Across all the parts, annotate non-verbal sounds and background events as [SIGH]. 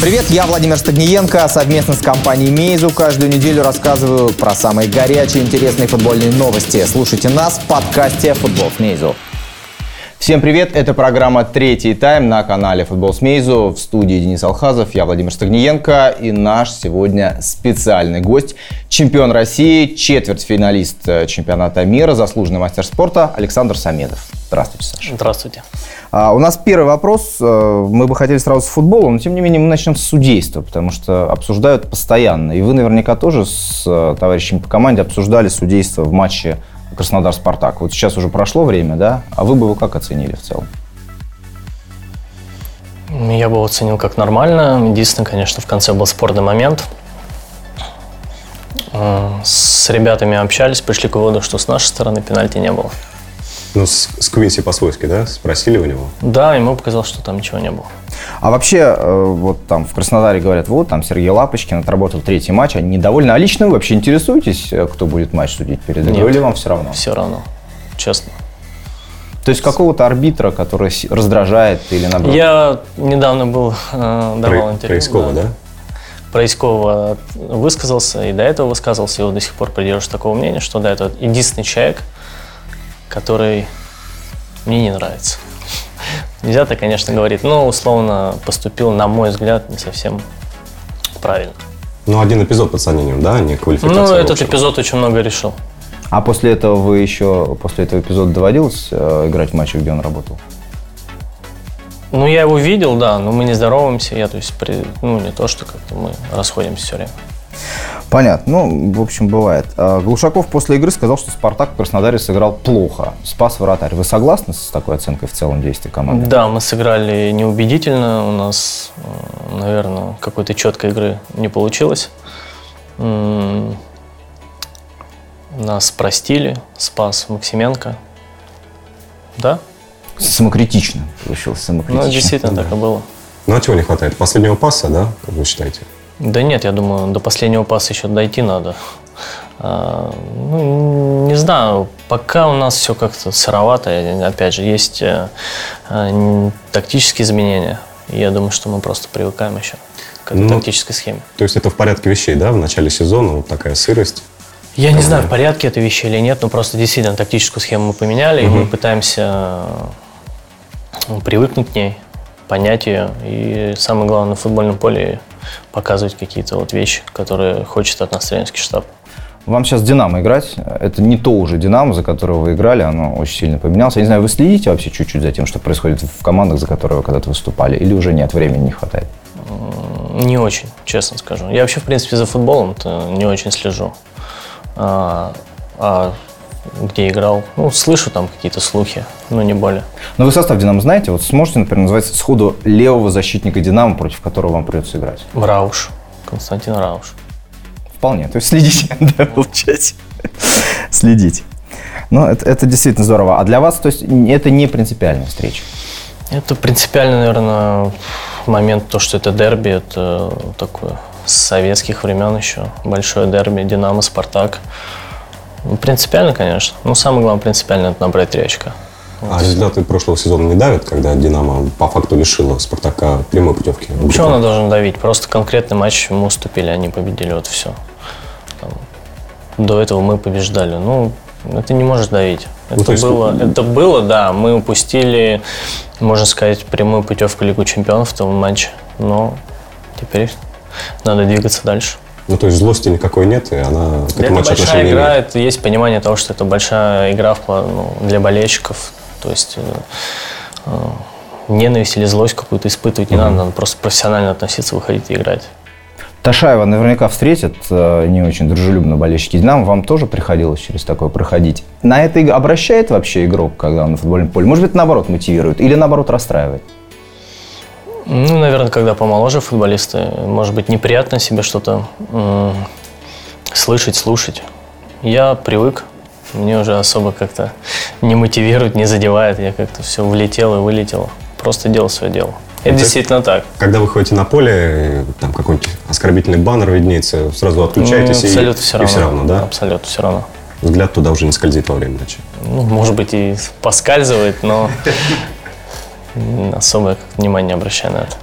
Привет, я Владимир Стагниенко. Совместно с компанией Мейзу каждую неделю рассказываю про самые горячие интересные футбольные новости. Слушайте нас в подкасте «Футбол с Мейзу». Всем привет, это программа «Третий тайм» на канале «Футбол с Мейзу». В студии Денис Алхазов, я Владимир Стагниенко и наш сегодня специальный гость, чемпион России, четвертьфиналист э, чемпионата мира, заслуженный мастер спорта Александр Самедов. Здравствуйте, Саша. Здравствуйте. А, у нас первый вопрос. Э, мы бы хотели сразу с футбола, но тем не менее мы начнем с судейства, потому что обсуждают постоянно. И вы наверняка тоже с э, товарищами по команде обсуждали судейство в матче Краснодар-Спартак. Вот сейчас уже прошло время, да? А вы бы его как оценили в целом? Я бы оценил как нормально. Единственное, конечно, в конце был спорный момент. С ребятами общались, пришли к выводу, что с нашей стороны пенальти не было. Ну, с, с Квинси по-свойски, да? Спросили у него? Да, ему показалось, что там ничего не было. А вообще, э, вот там в Краснодаре говорят, вот там Сергей Лапочкин отработал третий матч, они недовольны. А лично вы вообще интересуетесь, э, кто будет матч судить перед игрой, или вам все равно? Все равно, честно. То есть какого-то арбитра, который раздражает или наоборот? Я недавно был, э, давал Про, интервью. про Искова, да? Про Искова высказался, и до этого высказывался, и вот до сих пор придерживаюсь такого мнения, что да, это единственный человек, который мне не нравится. [LAUGHS] Нельзя так, конечно, говорить, но условно поступил, на мой взгляд, не совсем правильно. Ну, один эпизод под сомнением, да, не квалификация. Ну, этот эпизод очень много решил. А после этого вы еще, после этого эпизода доводилось э, играть в матче, где он работал? Ну, я его видел, да, но мы не здороваемся, я, то есть, при- ну, не то, что как-то мы расходимся все время. Понятно. Ну, в общем, бывает. А, Глушаков после игры сказал, что «Спартак» в Краснодаре сыграл плохо. Спас вратарь. Вы согласны с такой оценкой в целом действий команды? Да, мы сыграли неубедительно. У нас, наверное, какой-то четкой игры не получилось. Нас простили, спас Максименко. Да? Самокритично. Получилось самокритично. Ну, действительно, так и было. Ну, а чего не хватает? Последнего паса, да, как вы считаете? Да нет, я думаю, до последнего паса еще дойти надо. А, ну, не знаю, пока у нас все как-то сыровато. Опять же, есть э, н- тактические изменения. Я думаю, что мы просто привыкаем еще к Ну, тактической схеме. То есть это в порядке вещей, да, в начале сезона вот такая сырость. Я не знаю, в порядке это вещи или нет, но просто действительно тактическую схему мы поменяли, и мы пытаемся э, привыкнуть к ней, понять ее. И самое главное, на футбольном поле показывать какие-то вот вещи, которые хочет от нас тренерский штаб. Вам сейчас «Динамо» играть. Это не то уже «Динамо», за которого вы играли. Оно очень сильно поменялось. Я не знаю, вы следите вообще чуть-чуть за тем, что происходит в командах, за которые вы когда-то выступали? Или уже нет, времени не хватает? Не очень, честно скажу. Я вообще, в принципе, за футболом не очень слежу. А, а где играл, ну, слышу там какие-то слухи, но не более. Но вы состав «Динамо» знаете? Вот сможете, например, назвать сходу левого защитника «Динамо», против которого вам придется играть? Рауш, Константин Рауш. Вполне. То есть следите, [LAUGHS] да, получается. Следите. Ну, это, это действительно здорово. А для вас, то есть, это не принципиальная встреча? Это принципиально, наверное, момент, то, что это дерби, это такое с советских времен еще, большое дерби, Динамо, Спартак. Ну, принципиально, конечно. Но самое главное, принципиально, это набрать три очка. А результаты прошлого сезона не давят, когда «Динамо» по факту лишила «Спартака» прямой путевки? Почему она должна давить? Просто конкретный матч мы уступили, они победили, вот все. До этого мы побеждали. Ну, это не может давить. Это, Ну, есть- было, это было, да. Мы упустили, можно сказать, прямую путевку Лигу Чемпионов в том матче. Но теперь надо двигаться дальше. Ну, то есть злости никакой нет, и она к Это этому матчу большая игра, имеет. это есть понимание того, что это большая игра в ну, для болельщиков. То есть э, э, ненависть или злость какую-то испытывать не надо, надо просто профессионально относиться, выходить и играть. Ташаева наверняка встретят э, не очень дружелюбно болельщики «Динамо». Вам тоже приходилось через такое проходить? На это обращает вообще игрок, когда он на футбольном поле? Может быть, наоборот мотивирует или наоборот расстраивает? Ну, наверное, когда помоложе футболисты, может быть, неприятно себе что-то слышать, слушать. Я привык, мне уже особо как-то не мотивирует, не задевает. Я как-то все влетел и вылетел. Просто делал свое дело. Это Это- действительно так. Когда вы ходите на поле, там какой-нибудь оскорбительный баннер виднеется, сразу отключаетесь Ну, и- абсолютно все и, равно. все равно, да? Абсолютно все равно. Взгляд туда уже не скользит во время матча. Ну, может быть, и поскальзывает, но [LAUGHS] особо внимания не обращаю на это.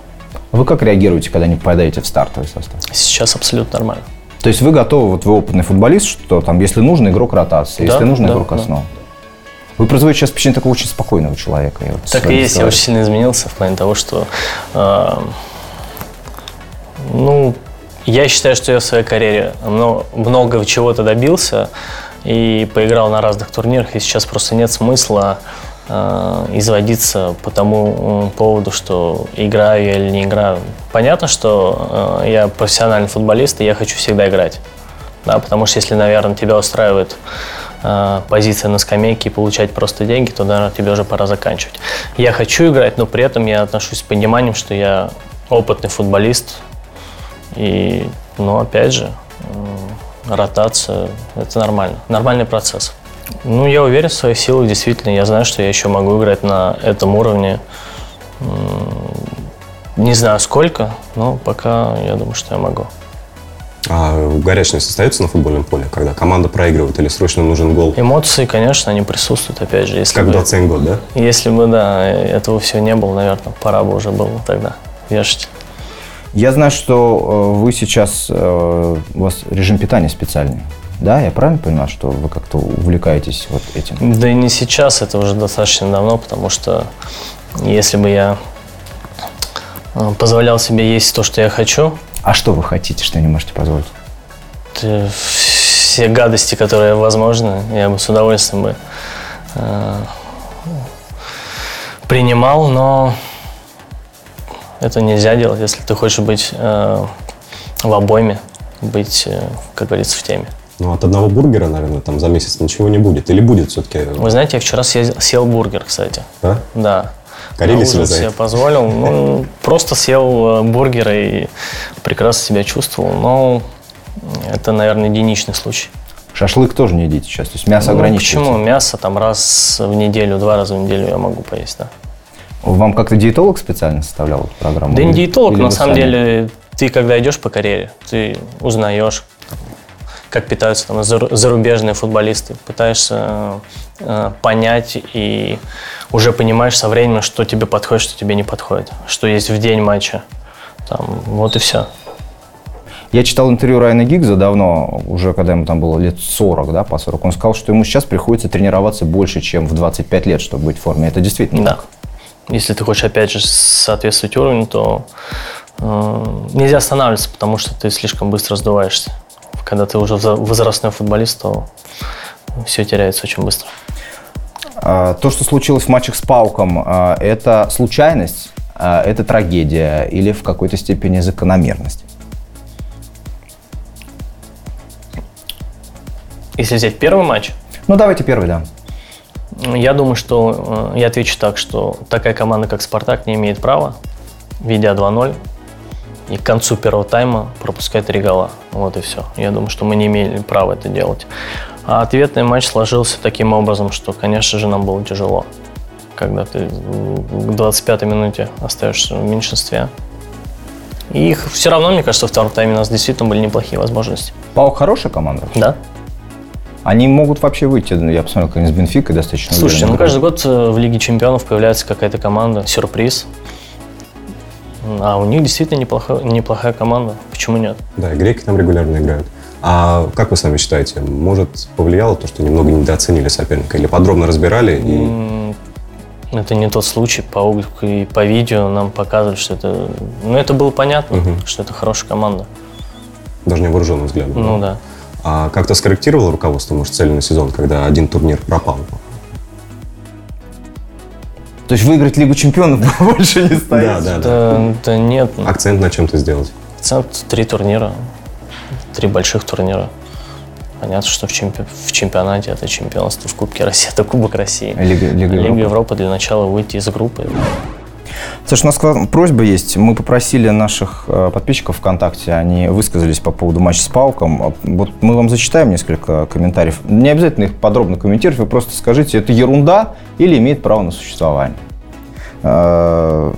Вы как реагируете, когда не попадаете в стартовый состав? Сейчас абсолютно нормально. То есть вы готовы, вот вы опытный футболист, что там, если нужно, игрок ротации, Да, если нужно, да, игрок да. основы. Вы производите сейчас впечатление такого очень спокойного человека. я вот Так и есть, я разговариваю. очень сильно изменился в плане того, что, э, ну, я считаю, что я в своей карьере мно- много чего-то добился и поиграл на разных турнирах, и сейчас просто нет смысла э, изводиться по тому поводу, что играю я или не играю. Понятно, что э, я профессиональный футболист, и я хочу всегда играть. Да, потому что если, наверное, тебя устраивает э, позиция на скамейке и получать просто деньги, то, наверное, тебе уже пора заканчивать. Я хочу играть, но при этом я отношусь с пониманием, что я опытный футболист. И, ну, опять же, ротация – это нормально. Нормальный процесс. Ну, я уверен в своих силах, действительно. Я знаю, что я еще могу играть на этом уровне. Не знаю сколько, но пока я думаю, что я могу. А горячность остается на футбольном поле, когда команда проигрывает или срочно нужен гол? Эмоции, конечно, они присутствуют, опять же. Если Как бы, 21 год, да? если бы, да, этого всего не было, наверное, пора бы уже было тогда вешать. Я знаю, что э, вы сейчас, э, у вас режим питания специальный. Да, я правильно понимаю, что вы как-то увлекаетесь вот этим? Да и не сейчас, это уже достаточно давно, потому что если бы я э, позволял себе есть то, что я хочу, А что вы хотите, что не можете позволить? все гадости, которые возможны, я бы с удовольствием бы э, принимал, но это нельзя делать, если ты хочешь быть э, в обойме, быть, э, как говорится, в теме. Ну, от одного бургера, наверное, там за месяц ничего не будет. Или будет все-таки, Вы знаете, я вчера съездил- съел бургер, кстати. да? Да. Корили себя за себе это? позволил. [LAUGHS] Ну, просто съел э, бургер и прекрасно себя чувствовал. Но это, наверное, единичный случай. Шашлык тоже не едите сейчас, то есть мясо Ну, ограничиваете. почему? Мясо там раз в неделю, два раза в неделю я могу поесть, да. Вам как-то диетолог специально составлял эту программу? Да не диетолог, или на самом сами? деле, ты когда идешь по карьере, ты узнаешь, как питаются там зару- зарубежные футболисты, пытаешься э, понять и уже понимаешь со временем, что тебе подходит, что тебе не подходит, что есть в день матча. Там, вот и все. Я читал интервью Райана Гиггза давно, уже когда ему там было лет 40, да, по 40. Он сказал, что ему сейчас приходится тренироваться больше, чем в 25 лет, чтобы быть в форме. Это действительно Да. так? Если ты хочешь, опять же, соответствовать уровню, то э, нельзя останавливаться, потому что ты слишком быстро сдуваешься. Когда ты уже возрастной футболист, то все теряется очень быстро. А, То, что случилось в матчах с Пауком, а, это случайность, а, это трагедия или в какой-то степени закономерность? Если взять первый матч, Ну, давайте первый, да. я думаю, что э, я отвечу так, что такая команда, как Спартак, не имеет права, ведя 2-0, и к концу первого тайма пропускать три гола. Вот и все. Я думаю, что мы не имели права это делать. А ответный матч сложился таким образом, что, конечно же, нам было тяжело. Когда ты к 25-й минуте остаешься в меньшинстве. И их все равно, мне кажется, во втором тайме у нас действительно были неплохие возможности. Паук хорошая команда? Да? Они могут вообще выйти, ну, я посмотрел, как они с Бенфикой достаточно Слушайте, ну играют. каждый год э, в Лиге Чемпионов появляется какая-то команда, сюрприз. А у них действительно неплохая, неплохая команда. Почему нет? Да, греки там регулярно играют. А как вы сами считаете, может повлияло то, что немного недооценили соперника? Или подробно разбирали и Это не тот случай. По, уг- и по видео нам показывали, что это... Ну, это было понятно, Мгм. что это хорошая команда. даже невооруженным взглядом? Ну да. А как-то скорректировало руководство, может, цели на сезон, когда один турнир пропал? То есть выиграть Лигу Чемпионов [LAUGHS] больше не стоит? Да, да, да. Да, да нет. Акцент на чем-то сделать. Акцент три турнира. Три больших турнира. Понятно, что в, чемпи- в чемпионате это чемпионство, в Кубке России это Кубок России. Лига, Лига Лига Европы. Европы для начала выйти из группы. Слушай, у нас к вам просьба есть. Мы попросили наших э, подписчиков ВКонтакте, они высказались по поводу матча с Пауком. А Вот мы вам зачитаем несколько комментариев. Не обязательно их подробно комментировать, вы просто скажите, это ерунда или имеет право на существование. Э,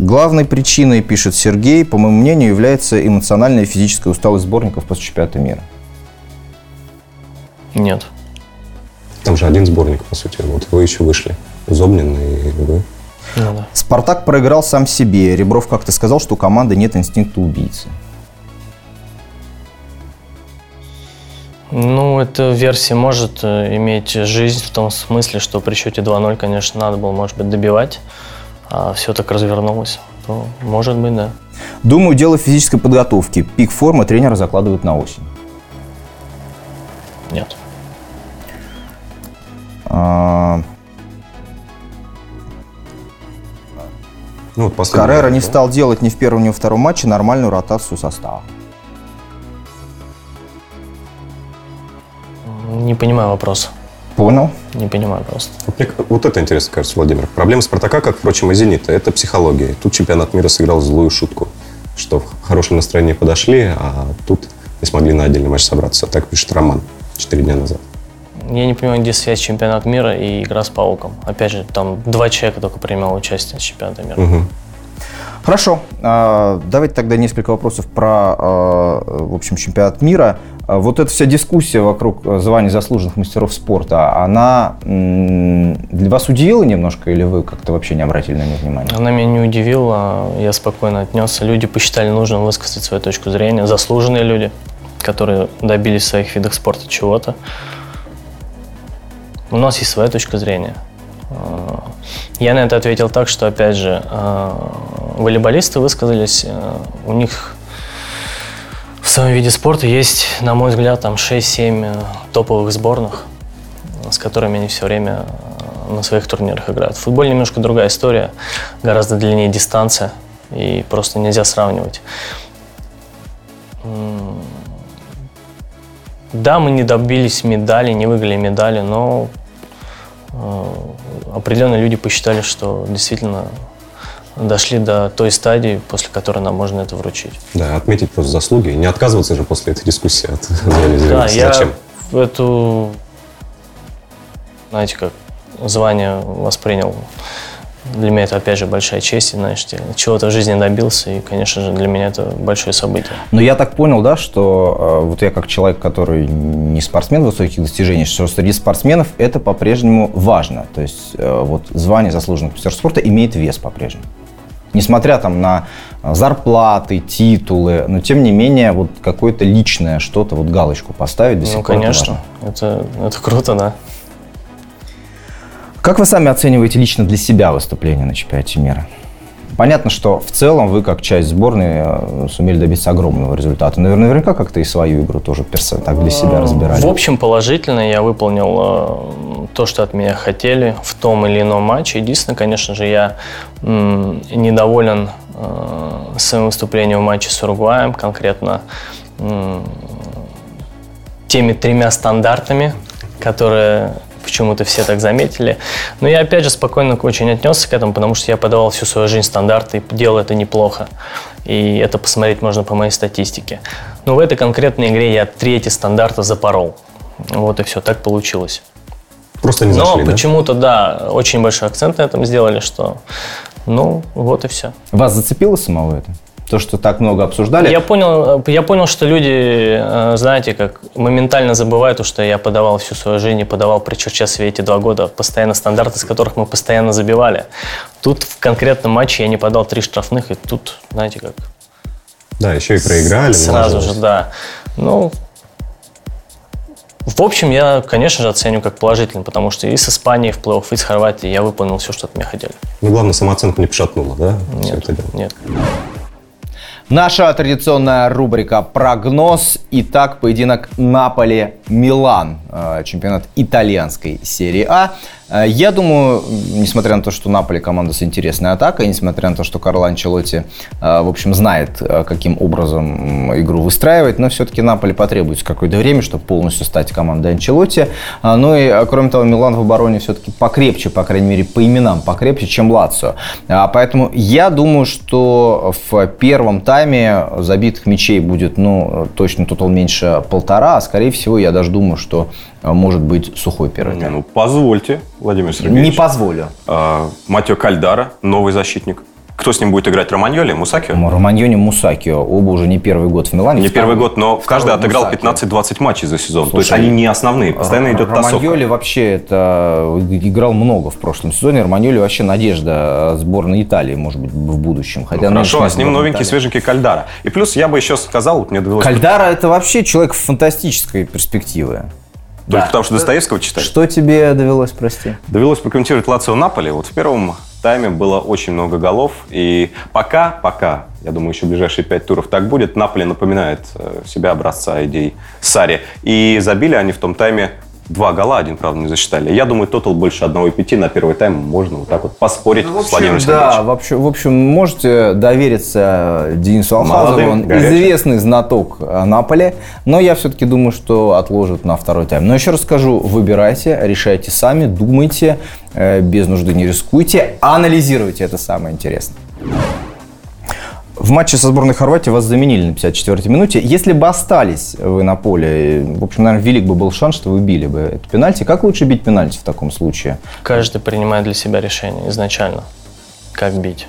Главной причиной, пишет Сергей, по моему мнению, является эмоциональная и физическая усталость сборников после чемпионата мира. Нет. Там же один сборник, по сути. Вот вы еще вышли. Зобнин и вы. Ну да. Спартак проиграл сам себе. Ребров как-то сказал, что у команды нет инстинкта убийцы. Ну, эта версия может э, иметь жизнь в том смысле, что при счете 2-0, конечно, надо было, может быть, добивать, а все так развернулось. То, может быть, да. Думаю, дело физической подготовке. Пик формы тренера закладывают на осень. Нет. Ну, вот Каррера не стал делать ни в первом, ни во втором матче нормальную ротацию состава. Не понимаю вопрос. Понял? Не понимаю просто. Вот, мне, вот это интересно, кажется, Владимир. Проблема Спартака, как, впрочем, и Зенита, это психология. Тут чемпионат мира сыграл злую шутку, что в хорошем настроении подошли, а тут не смогли на отдельный матч собраться. Так пишет Роман четыре дня назад. Я не понимаю, где связь чемпионат мира и игра с Пауком. Опять же, там два человека только принимало участие в чемпионате мира. Мгм. Хорошо. А, Давайте тогда несколько вопросов про, а, в общем, чемпионат мира. А, Вот эта вся дискуссия вокруг звания заслуженных мастеров спорта, она для вас удивила немножко или вы как-то вообще не обратили на нее внимания? Она меня не удивила, я спокойно отнесся. Люди посчитали нужным высказать свою точку зрения. Заслуженные люди, которые добились в своих видах спорта чего-то. У нас есть своя точка зрения. Э, Я на это ответил так, что, опять же, э, волейболисты высказались, э, у них в своем виде спорта есть, на мой взгляд, там 6-7 э, топовых сборных, с которыми они все время на своих турнирах играют. В футболе немножко другая история, гораздо длиннее дистанция, и просто нельзя сравнивать. Да, мы не добились медали, не выиграли медали, но определенные люди посчитали, что действительно дошли до той стадии, после которой нам можно это вручить. Да, отметить просто заслуги. Не отказываться же после этой дискуссии от [LAUGHS] Да, я Зачем? эту, знаете, как звание воспринял. Для меня это, опять же, большая честь, и, знаешь, я чего-то в жизни добился, и, конечно же, для меня это большое событие. Но я так понял, да, что э, вот я как человек, который не спортсмен высоких достижений, что среди спортсменов это по-прежнему важно. То есть э, вот звание заслуженных мастеров спорта имеет вес по-прежнему. Несмотря там на зарплаты, титулы, но тем не менее вот какое-то личное что-то, вот галочку поставить до сих Ну, пор это конечно, важно. это, это круто, да. Как вы сами оцениваете лично для себя выступление на чемпионате мира? Понятно, что в целом вы, как часть сборной, э, сумели добиться огромного результата. Наверное, наверняка как-то и свою игру тоже персо- так для себя разбирали. В общем, положительно я выполнил э, то, что от меня хотели в том или ином матче. Единственное, конечно же, я недоволен э, своим выступлением в матче с Уругваем, конкретно теми тремя стандартами, которые почему-то все так заметили. Но я, опять же, спокойно очень отнесся к этому, потому что я подавал всю свою жизнь стандарты и делал это неплохо. И это посмотреть можно по моей статистике. Но в этой конкретной игре я третий стандарта запорол. Вот и все, так получилось. Просто не Но зашли, да? почему-то, да, очень большой акцент на этом сделали, что ну, вот и все. Вас зацепило самого это? То, что так много обсуждали? Я понял, я понял, что люди, э, знаете, как моментально забывают, то, что я подавал всю свою жизнь и подавал при Черчесове эти два года постоянно стандарты, с которых мы постоянно забивали. Тут в конкретном матче я не подал три штрафных, и тут, знаете, как Да, еще и проиграли. сразу же, да. Ну, в общем, я, конечно же, оцениваю как положительно, потому что и с Испанией в плей-офф, и с Хорватией я выполнил все, что от меня хотели. Ну, главное, самооценку не пошатнуло, да? Все Нет, это дело. нет. Наша традиционная рубрика «Прогноз». Итак, поединок Наполе-Милан. э, Чемпионат итальянской серии А. Э, Я думаю, несмотря на то, что Наполе команда с интересной атакой, несмотря на то, что Карло Анчелотти, э, в общем, знает, э, каким образом игру выстраивать, но все-таки Наполе потребуется какое-то время, чтобы полностью стать командой Анчелотти. Ну и, кроме того, Милан в обороне все-таки покрепче, по крайней мере, по именам покрепче, чем Лацио. Поэтому я думаю, что в первом тайме забитых мячей будет, ну, точно тотал меньше полтора, а скорее всего, я даже думаю, что может быть сухой первый Не, ну позвольте, Владимир Не Сергеевич. позволю. А, Матео Кальдара, новый защитник. Кто с ним будет играть? Романьоли, Мусакио? Романьони, Мусакио. Оба уже не первый год в Милане. Не Второй- первый год, но каждый отыграл Мусакио. 15-20 матчей за сезон. То есть Слушай, они не основные, постоянно идет тасовка. Романьоли вообще это играл много в прошлом сезоне. Романьоли вообще надежда сборной Италии, может быть, в будущем. Хотя Ну, Хорошо, а с ним новенький, Италии- свеженький Кальдара. И плюс я бы еще сказал, вот мне довелось... Кальдара это вообще человек фантастической перспективы. Только Да. потому что Достоевского читать. Что тебе довелось, прости? Довелось прокомментировать Лацио Наполи. Вот в первом тайме было очень много голов. И пока, пока, я думаю, еще ближайшие пять туров так будет, Наполи напоминает э, себя образца идей Сари. И забили они в том тайме два гола, один, правда, не засчитали. Я думаю, тотал больше 1,5 на первый тайм можно вот так вот поспорить Ну, в с Владимиром общем, да, Сергеевичем. в общем, в общем, можете довериться Денису Алхазову. Он горячим. известный знаток э, Наполи, но я все-таки думаю, что отложат на второй тайм. Но еще раз скажу, выбирайте, решайте сами, думайте, э, без нужды не рискуйте, анализируйте, это самое интересное. В матче со сборной Хорватии вас заменили на 54-й минуте. Если бы остались вы на поле, в общем, наверное, велик бы был шанс, что вы били бы это пенальти. Как лучше бить пенальти в таком случае? Каждый принимает для себя решение изначально, как бить.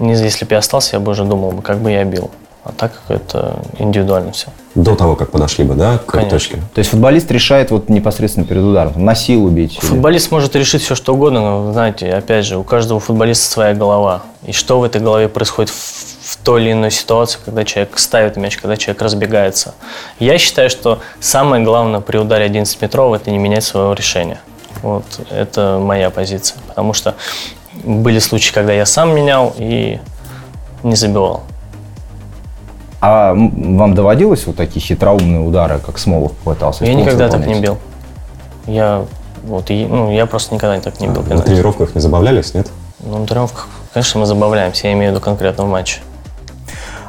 Если бы я остался, я бы уже думал, бы, как бы я бил. А так как это индивидуально все. До того, как подошли бы, да, к Конечно. точке. То есть футболист решает вот непосредственно перед ударом, на силу бить. или- Футболист может решить все, что угодно, но, знаете, опять же, у каждого футболиста своя голова. И что в этой голове происходит в той или иной ситуации, когда человек ставит мяч, когда человек разбегается. Я считаю, что самое главное при ударе 11-метрового – это не менять своего решения. Вот это моя позиция. Потому что были случаи, когда я сам менял и не забивал. А вам доводилось вот такие хитроумные удары, как Смолов пытался? Я никогда так не выполнять? бил. Я, вот, и, ну, я просто никогда так не бил. На пенальти. тренировках не забавлялись, нет? Ну, на тренировках, конечно, мы забавляемся, я имею в виду конкретно в матче.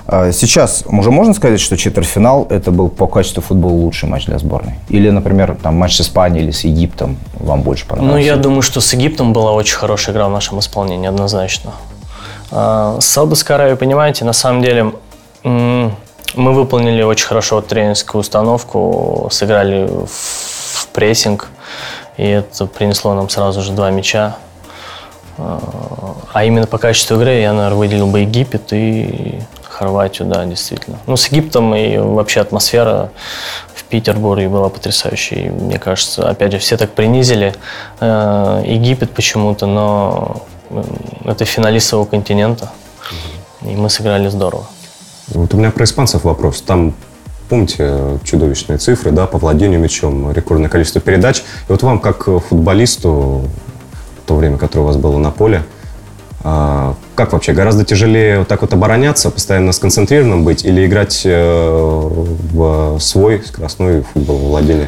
А Сейчас уже можно сказать, что четвертьфинал это был по качеству футбола лучший матч для сборной? Или, например, там матч с Испанией или с Египтом вам больше Ну, понравился? я думаю, что с Египтом была очень хорошая игра в нашем исполнении, однозначно. А, С Саудовской Аравией, понимаете, на самом деле мы выполнили очень хорошо тренерскую установку, сыграли в, в прессинг, и это принесло нам сразу же два мяча. А, А именно по качеству игры я, наверное, выделил бы Египет и Хорватию, да, действительно. Ну, с Египтом и вообще атмосфера в Петербурге была потрясающей. Мне кажется, опять же, все так принизили э, Египет почему-то, но это финалист своего континента. И мы сыграли здорово. Вот у меня про испанцев вопрос. Там, помните, чудовищные цифры, да, по владению мячом, рекордное количество передач. И вот вам, как футболисту, то время, которое у вас было на поле, а, как вообще, гораздо тяжелее вот так вот обороняться, постоянно сконцентрированным быть или играть э, в свой скоростной футбол, владение?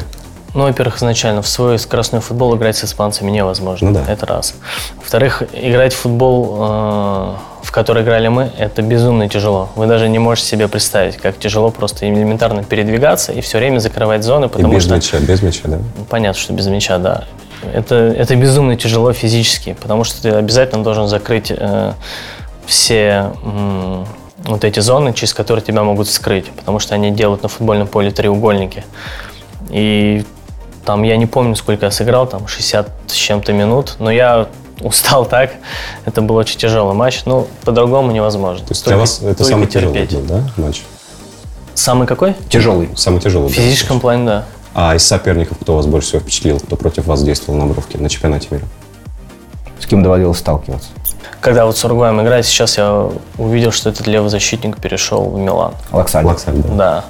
Ну, во-первых, изначально в свой скоростной футбол играть с испанцами невозможно. Ну да. Это раз. Во-вторых, играть в футбол, э, в который играли мы, это безумно тяжело. Вы даже не можете себе представить, как тяжело просто элементарно передвигаться и все время закрывать зоны, И потому без что... мяча, без мяча, да? Понятно, что без мяча, да. Это, это безумно тяжело физически, потому что ты обязательно должен закрыть э, все м, вот эти зоны, через которые тебя могут вскрыть, потому что они делают на футбольном поле треугольники. И там я не помню, сколько я сыграл, там 60 с чем-то минут, но я устал так. Это был очень тяжелый матч. Ну, по-другому невозможно. То есть для вас это самый тяжелый терпеть. был, да, матч? Самый какой? Тяжелый. Самый тяжелый. В физическом плане, да. А из соперников кто вас больше всего впечатлил? Кто против вас действовал на бровке на чемпионате мира? С кем доводилось сталкиваться? Когда вот с Уругваем играет, сейчас я увидел, что этот левый защитник перешел в Милан. Лаксаль. Лаксаль, да. Да.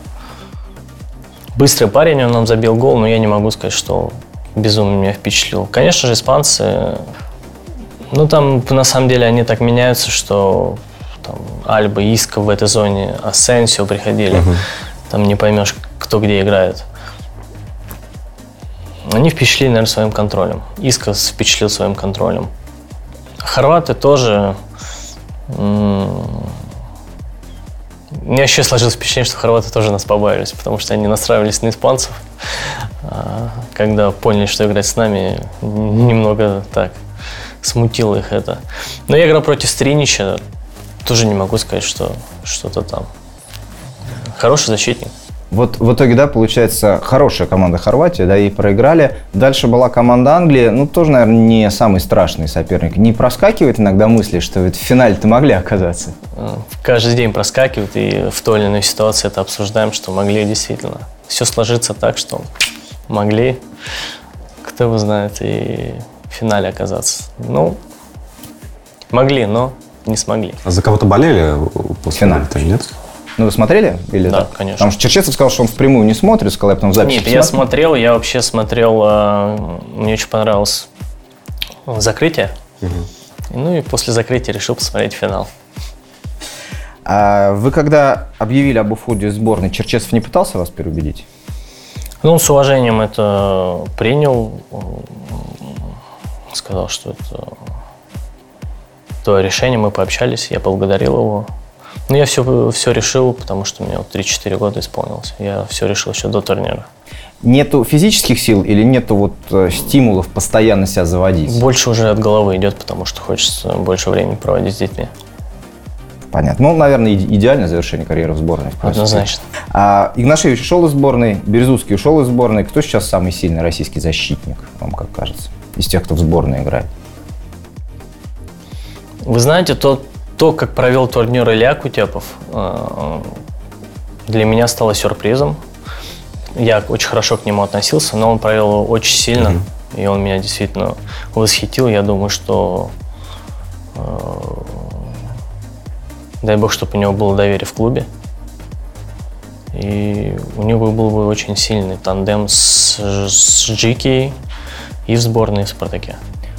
Быстрый парень, он нам забил гол, но я не могу сказать, что безумно меня впечатлил. Конечно же, испанцы, ну там на самом деле они так меняются, что там, Альба, Иска в этой зоне, Асенсио приходили. Там не поймешь, кто где играет. Они впечатлили, наверное, своим контролем. Иска впечатлил своим контролем. Хорваты тоже... м, У меня еще сложилось впечатление, что хорваты тоже нас побаивались, потому что они настраивались на испанцев. А Когда поняли, что играть с нами, немного так смутило их это. Но я играл против Стринича, тоже не могу сказать, что что-то там. Хороший защитник. Вот в итоге, да, получается, хорошая команда Хорватия, да, и проиграли. Дальше была команда Англии, ну, тоже, наверное, не самый страшный соперник. Не проскакивает иногда мысли, что ведь в финале-то могли оказаться? Э, Каждый день проскакивает, и в той или иной ситуации это обсуждаем, что могли действительно. Все сложится так, что могли, кто его знает, и в финале оказаться. Ну, могли, но не смогли. А за кого-то болели после Финал. нет? Ну, вы смотрели? Или Да, так? конечно. Потому что Черчесов сказал, что он впрямую не смотрит, сказал, я потом в записи Нет, я смотрел, я вообще смотрел, э, мне очень понравилось закрытие. Ну и после закрытия решил посмотреть финал. А вы когда объявили об уходе сборной, Черчесов не пытался вас переубедить? Ну, он с уважением это принял, сказал, что это то решение, мы пообщались, я поблагодарил его. Ну, я все, все решил, потому что мне вот 3-4 года исполнилось. Я все решил еще до турнира. Нету физических сил или нету вот э, стимулов постоянно себя заводить? Больше уже от головы идет, потому что хочется больше времени проводить с детьми. Понятно. Ну, наверное, иде- идеальное завершение карьеры в сборной. в. Однозначно. А Игнашевич ушел из сборной, Березутский ушел из сборной. Кто сейчас самый сильный российский защитник, вам как кажется, из тех, кто в сборной играет? Вы знаете, то, то как провел турнир Илья Кутепов, э, для меня стало сюрпризом. Я очень хорошо к нему относился, но он провел его очень сильно, и он меня действительно восхитил. Я думаю, что э, дай бог, чтобы у него было доверие в клубе. И у него был бы очень сильный тандем с, с Джики и в сборной в «Спартаке».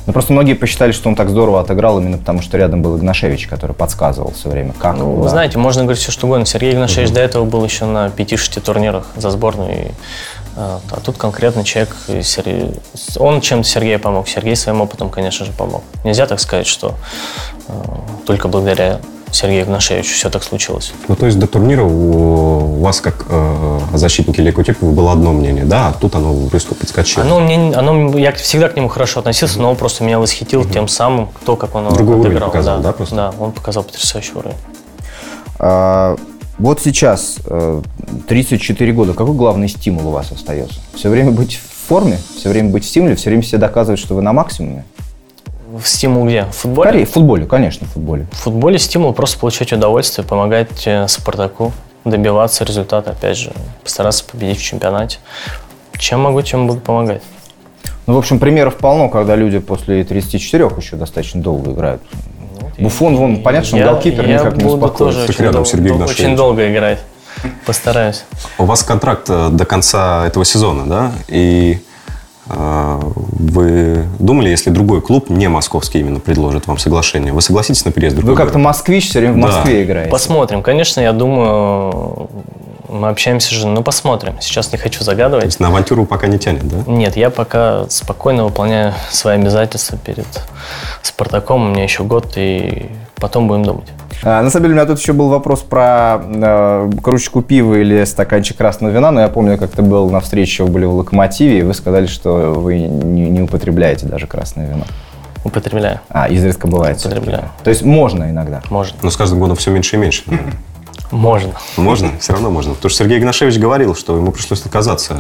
Ну, просто многие посчитали, что он так здорово отыграл именно потому, что рядом был Игнашевич, который подсказывал все время, как. Ну, куда. вы знаете, можно говорить все, что угодно. Сергей Игнашевич до этого был еще на 5-6 турнирах за сборную. и, а, а тут конкретно человек, Сергей- он чем-то Сергею помог. Сергей своим опытом, конечно же, помог. Нельзя так сказать, что э, только благодаря Сергею Игнашевичу все так случилось. Ну, то есть до турнира у вас, как э, защитники Илья Кутепова, было одно мнение, да, а тут оно резко подскочило. Оно мне, не- оно, я всегда к нему хорошо относился, но он просто меня восхитил тем самым, то, как он Другой уровень отыграл. показал, да, просто? Да, он показал потрясающий уровень. А, вот сейчас, э, 34 года, какой главный стимул у вас остается? Все время быть в форме, все время быть в стимуле, все время себе доказывать, что вы на максимуме? В стимул где? В футболе? Корее, в футболе, конечно, в футболе. В футболе стимул просто получать удовольствие, помогать э, Спартаку добиваться результата, опять же, постараться победить в чемпионате. Чем могу, чем буду помогать. Ну, в общем, примеров полно, когда люди после 34 еще достаточно долго играют. Буфон, вон, понятно, что он голкипер, я никак не успокоится. очень, рядом дол- Сергей дол- очень долго играть. Постараюсь. У вас контракт э, до конца этого сезона, да? И вы думали, если другой клуб, не московский именно, предложит вам соглашение, вы согласитесь на переезд в Вы другой как-то город? москвич, все время в Да. Москве играете. Посмотрим. Конечно, я думаю, мы общаемся же, ну посмотрим. Сейчас не хочу То загадывать. есть на авантюру пока не тянет, да? Нет, я пока спокойно выполняю свои обязательства перед Спартаком. У меня еще год, и потом будем думать. А, на самом деле, у меня тут еще был вопрос про э, кружечку пива или стаканчик красного вина, но я помню, как-то был на встрече, вы были в «Локомотиве», и вы сказали, что вы не, не употребляете даже красное вино. Употребляю. А, изредка бывает. Употребляю. То есть можно иногда. Можно. Но с каждым годом все меньше и меньше. наверное. Можно. Можно? Все равно можно. Потому что Сергей Игнашевич говорил, что ему пришлось отказаться.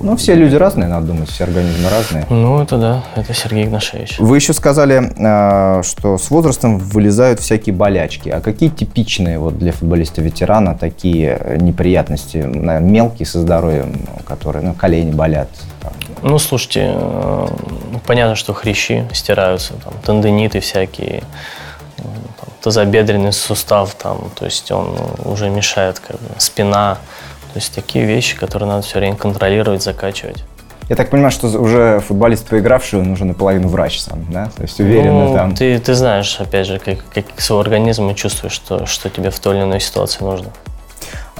Ну, все люди разные, надо думать, все организмы разные. Ну, это да, это Сергей Игнашевич. Вы еще сказали, э, что с возрастом вылезают всякие болячки. А какие типичные вот для футболиста-ветерана такие неприятности, наверное, мелкие со здоровьем, которые, ну, колени болят? там? Ну, слушайте, э, понятно, что хрящи стираются, там, тендиниты всякие, тазобедренный сустав, там, то есть он уже мешает, как бы, спина. То есть такие вещи, которые надо все время контролировать, закачивать. Я так понимаю, что уже футболист, поигравший, он уже наполовину врач сам, да? То есть уверенно Ну, там. ты, ты знаешь, опять же, как, как свой организм и чувствуешь, что, что тебе в той или иной ситуации нужно.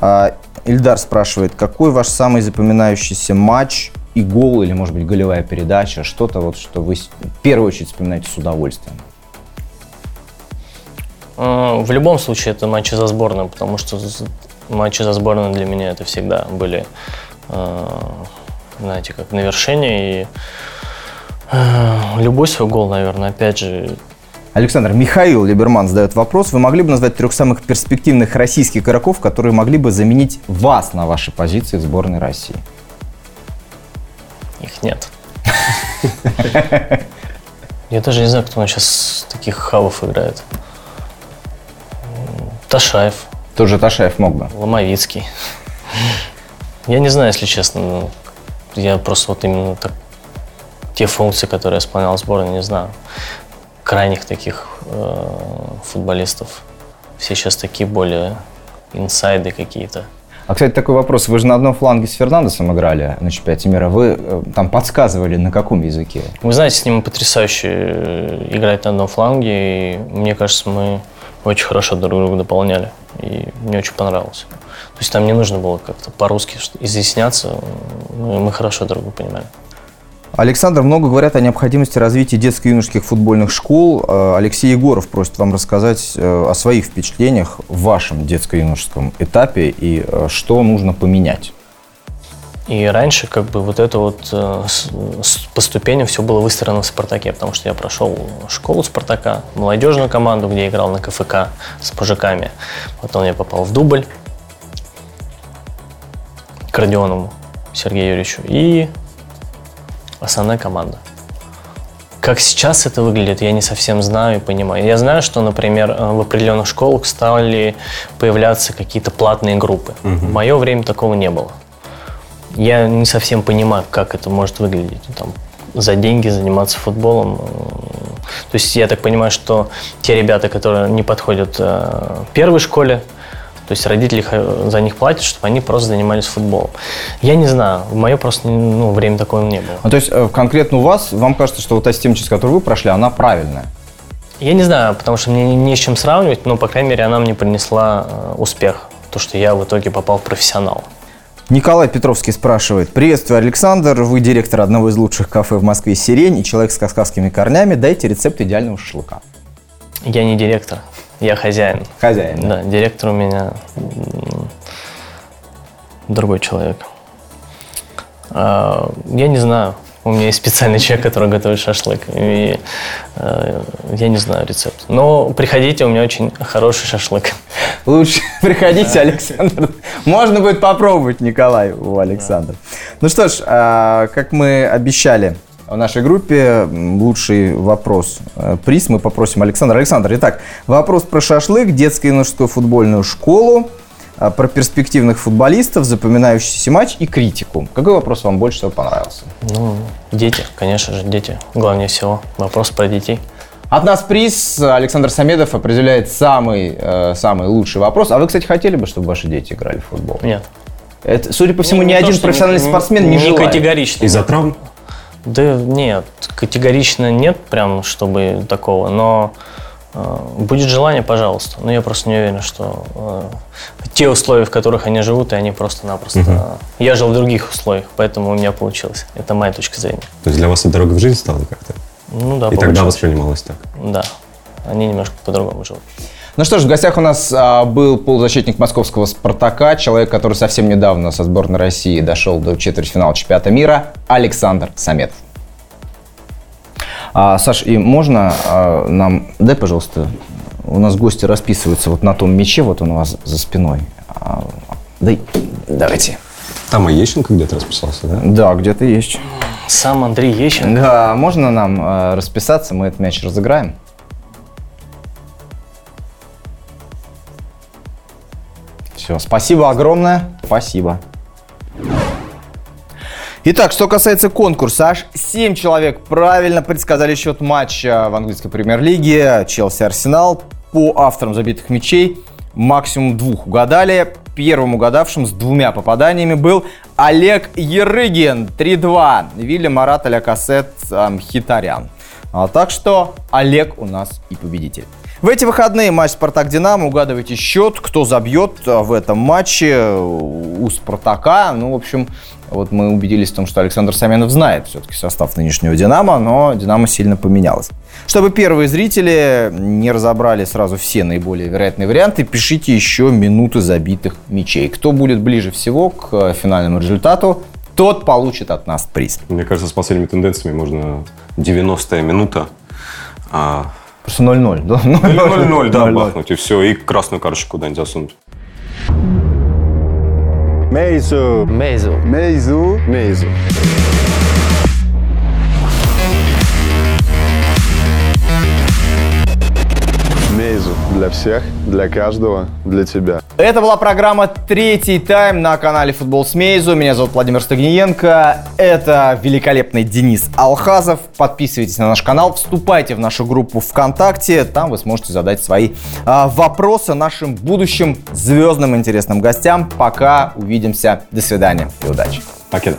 А, Ильдар спрашивает, какой ваш самый запоминающийся матч и гол, или, может быть, голевая передача, что-то вот, что вы в первую очередь вспоминаете с удовольствием? Э, В любом случае это матчи за сборную, потому что матчи за сборную для меня это всегда были, э, знаете, как на вершине. И э, любой свой гол, наверное, опять же, Александр, Михаил Либерман задает вопрос. Вы могли бы назвать трех самых перспективных российских игроков, которые могли бы заменить вас на вашей позиции в сборной России? Их нет. [LAUGHS] Я даже не знаю, кто у нас сейчас таких хавов играет. Ташаев. Тоже Ташаев мог бы. Ломовицкий. Я не знаю, если честно. Ну, я просто вот именно так, те функции, которые я исполнял в сборной, не знаю. Крайних таких э, футболистов. Все сейчас такие более инсайды какие-то. А, кстати, такой вопрос. Вы же на одном фланге с Фернандесом играли на чемпионате мира. Вы э, там подсказывали, на каком языке? Вы знаете, с ним потрясающе э, играть на одном фланге. И мне кажется, мы очень хорошо друг друга дополняли. И мне очень понравилось. То есть там не нужно было как-то по-русски изъясняться. Мы, мы хорошо друг друга понимали. Александр, много говорят о необходимости развития детско-юношеских футбольных школ. Э, Алексей Егоров просит вам рассказать э, о своих впечатлениях в вашем детско-юношеском этапе и э, что нужно поменять. И раньше как бы вот это вот э, по ступеням все было выстроено в «Спартаке», потому что я прошел школу «Спартака», молодежную команду, где я играл на КФК с мужиками. Потом я попал в дубль к Родионову Сергею Юрьевичу. И основная команда. Как сейчас это выглядит, я не совсем знаю и понимаю. Я знаю, что, например, э, в определенных школах стали появляться какие-то платные группы. Угу. В мое время такого не было. Я не совсем понимаю, как это может выглядеть. Там, за деньги заниматься футболом. То есть я так понимаю, что те ребята, которые не подходят э, первой школе, то есть родители за них платят, чтобы они просто занимались футболом. Я не знаю, в мое просто ну, время такого не было. Ну, то есть э, конкретно у вас, вам кажется, что вот та система, через которую вы прошли, она правильная? Я не знаю, потому что мне не с чем сравнивать, но, по крайней мере, она мне принесла э, успех. То, что я в итоге попал в профессионал. Николай Петровский спрашивает. Приветствую, Александр. Вы директор одного из лучших кафе в Москве «Сирень» и человек с кавказскими корнями. Дайте рецепт идеального шашлыка. Я не директор. Я хозяин. Хозяин. Да, да директор у меня другой человек. А, я не знаю. У меня есть специальный человек, который готовит шашлык. И э, я не знаю рецепт. Но приходите, у меня очень хороший шашлык. Лучше [LAUGHS] приходите, Александр. Можно будет попробовать, Николай, у Александра. Ну что ж, э, как мы обещали, в нашей группе лучший вопрос. Э, приз мы попросим Александра. Александр, итак, вопрос про шашлык, детскую и юношескую футбольную школу, про перспективных футболистов, запоминающийся матч и критику. Какой вопрос вам больше всего понравился? Ну, дети, конечно же, дети. Главнее всего. Вопрос про детей. От нас приз. Александр Самедов определяет самый, э, самый лучший вопрос. А вы, кстати, хотели бы, чтобы ваши дети играли в футбол? Нет. Это, судя по всему, ну, ни один профессиональный не, спортсмен не, не желает. категорично. Из-за травм? Да нет, категорично нет прям, чтобы такого, но будет желание, пожалуйста. Но я просто не уверен, что э, те условия, в которых они живут, и они просто-напросто... Угу. Э, я жил в других условиях, поэтому у меня получилось. Это моя точка зрения. То есть для вас это дорога в жизнь стала как-то? Ну да, И тогда воспринималось так? Да, они немножко по-другому живут. Ну что ж, в гостях у нас а, был полузащитник московского «Спартака», человек, который совсем недавно со сборной России дошел до четвертьфинала чемпионата мира, Александр Саметов. А, Саш, и можно а, нам... Дай, пожалуйста, у нас гости расписываются вот на том мече, вот он у вас за спиной. А, дай, давайте. Там и Ещенко где-то расписался, да? Да, где-то есть. Сам Андрей Ещенко? Да, можно нам а, расписаться, мы этот мяч разыграем. Все, спасибо огромное. Спасибо. Итак, что касается конкурса, аж 7 человек правильно предсказали счет матча в английской премьер-лиге Челси-Арсенал. По авторам забитых мячей максимум двух угадали. Первым угадавшим с двумя попаданиями был Олег Ерыгин, 3-2. Вильям Марат Алякасет Хитарян. А, так что Олег у нас и победитель. В эти выходные матч «Спартак-Динамо». Угадывайте счет, кто забьет а, в этом матче у «Спартака». Ну, в общем, вот мы убедились в том, что Александр Саменов знает все-таки состав нынешнего «Динамо», но «Динамо» сильно поменялось. Чтобы первые зрители не разобрали сразу все наиболее вероятные варианты, пишите еще минуты забитых мячей. Кто будет ближе всего к финальному результату, тот получит от нас приз. Мне кажется, с последними тенденциями можно 90-я минута а Просто 0-0. да? 0-0, [LAUGHS] да, 0-0. бахнуть, и все, и красную карточку куда-нибудь засунуть. Мейзу. Мейзу. Мейзу. Мейзу. Для всех, для каждого, для тебя. Это была программа «Третий тайм» на канале «Футбол с Мейзу». Меня зовут Владимир Стагниенко. Это великолепный Денис Алхазов. Подписывайтесь на наш канал, вступайте в нашу группу ВКонтакте. Там вы сможете задать свои а, вопросы нашим будущим звездным интересным гостям. Пока увидимся. До свидания и удачи. Покеда.